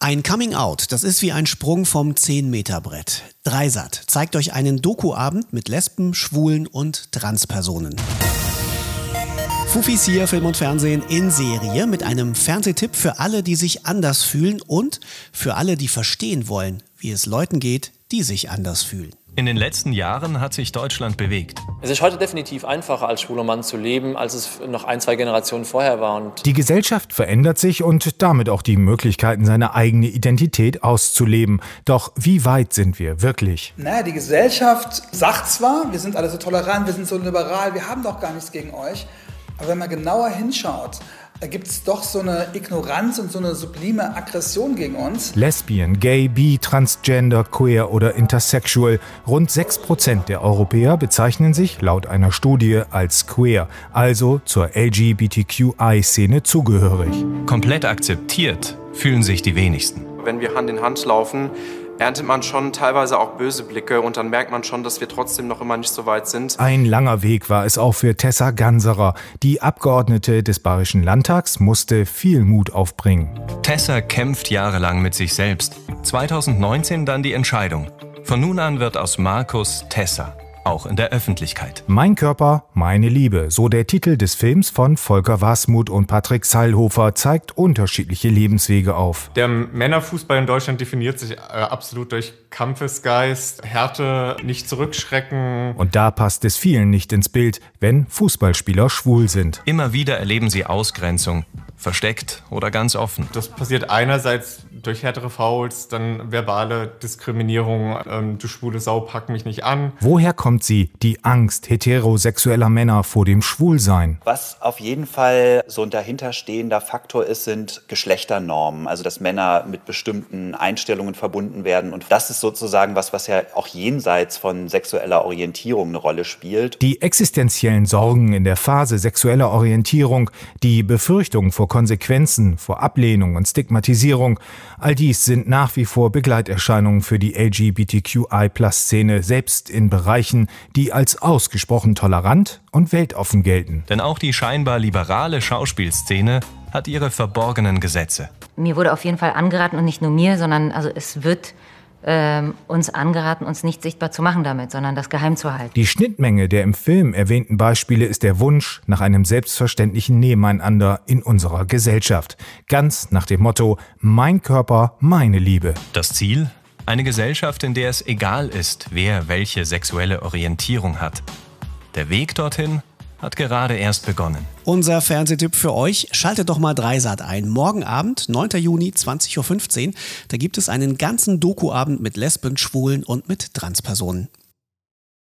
Ein Coming Out, das ist wie ein Sprung vom 10-Meter-Brett. Dreisat zeigt euch einen Doku-Abend mit Lesben, Schwulen und Transpersonen. Fufis hier, Film und Fernsehen in Serie mit einem Fernsehtipp für alle, die sich anders fühlen und für alle, die verstehen wollen, wie es Leuten geht, die sich anders fühlen. In den letzten Jahren hat sich Deutschland bewegt. Es ist heute definitiv einfacher, als schwuler Mann zu leben, als es noch ein, zwei Generationen vorher war. Und die Gesellschaft verändert sich und damit auch die Möglichkeiten, seine eigene Identität auszuleben. Doch wie weit sind wir wirklich? Naja, die Gesellschaft sagt zwar, wir sind alle so tolerant, wir sind so liberal, wir haben doch gar nichts gegen euch. Aber wenn man genauer hinschaut, da gibt es doch so eine Ignoranz und so eine sublime Aggression gegen uns. Lesbian, Gay, Bi, Transgender, Queer oder Intersexual. Rund 6% der Europäer bezeichnen sich laut einer Studie als queer, also zur LGBTQI-Szene zugehörig. Komplett akzeptiert fühlen sich die wenigsten. Wenn wir Hand in Hand laufen, erntet man schon teilweise auch böse Blicke und dann merkt man schon, dass wir trotzdem noch immer nicht so weit sind. Ein langer Weg war es auch für Tessa Ganserer. Die Abgeordnete des Bayerischen Landtags musste viel Mut aufbringen. Tessa kämpft jahrelang mit sich selbst. 2019 dann die Entscheidung. Von nun an wird aus Markus Tessa auch in der Öffentlichkeit. Mein Körper, meine Liebe, so der Titel des Films von Volker Wasmuth und Patrick Seilhofer, zeigt unterschiedliche Lebenswege auf. Der Männerfußball in Deutschland definiert sich äh, absolut durch Kampfesgeist, Härte, nicht zurückschrecken. Und da passt es vielen nicht ins Bild, wenn Fußballspieler schwul sind. Immer wieder erleben sie Ausgrenzung, versteckt oder ganz offen. Das passiert einerseits durch härtere Fouls, dann verbale Diskriminierung, ähm, du schwule Sau, pack mich nicht an. Woher kommt sie, die Angst heterosexueller Männer vor dem Schwulsein? Was auf jeden Fall so ein dahinterstehender Faktor ist, sind Geschlechternormen, also dass Männer mit bestimmten Einstellungen verbunden werden und das ist sozusagen was, was ja auch jenseits von sexueller Orientierung eine Rolle spielt. Die existenziellen Sorgen in der Phase sexueller Orientierung, die Befürchtung vor Konsequenzen, vor Ablehnung und Stigmatisierung, all dies sind nach wie vor Begleiterscheinungen für die LGBTQI-Plus-Szene, selbst in Bereichen, die als ausgesprochen tolerant und weltoffen gelten. Denn auch die scheinbar liberale Schauspielszene hat ihre verborgenen Gesetze. Mir wurde auf jeden Fall angeraten und nicht nur mir, sondern also es wird ähm, uns angeraten, uns nicht sichtbar zu machen damit, sondern das geheim zu halten. Die Schnittmenge der im Film erwähnten Beispiele ist der Wunsch nach einem selbstverständlichen Nebeneinander in unserer Gesellschaft. Ganz nach dem Motto Mein Körper, meine Liebe. Das Ziel? Eine Gesellschaft, in der es egal ist, wer welche sexuelle Orientierung hat. Der Weg dorthin hat gerade erst begonnen. Unser Fernsehtipp für euch, schaltet doch mal Dreisat ein. Morgen Abend, 9. Juni, 20.15 Uhr, da gibt es einen ganzen Doku-Abend mit Lesben, Schwulen und mit Transpersonen.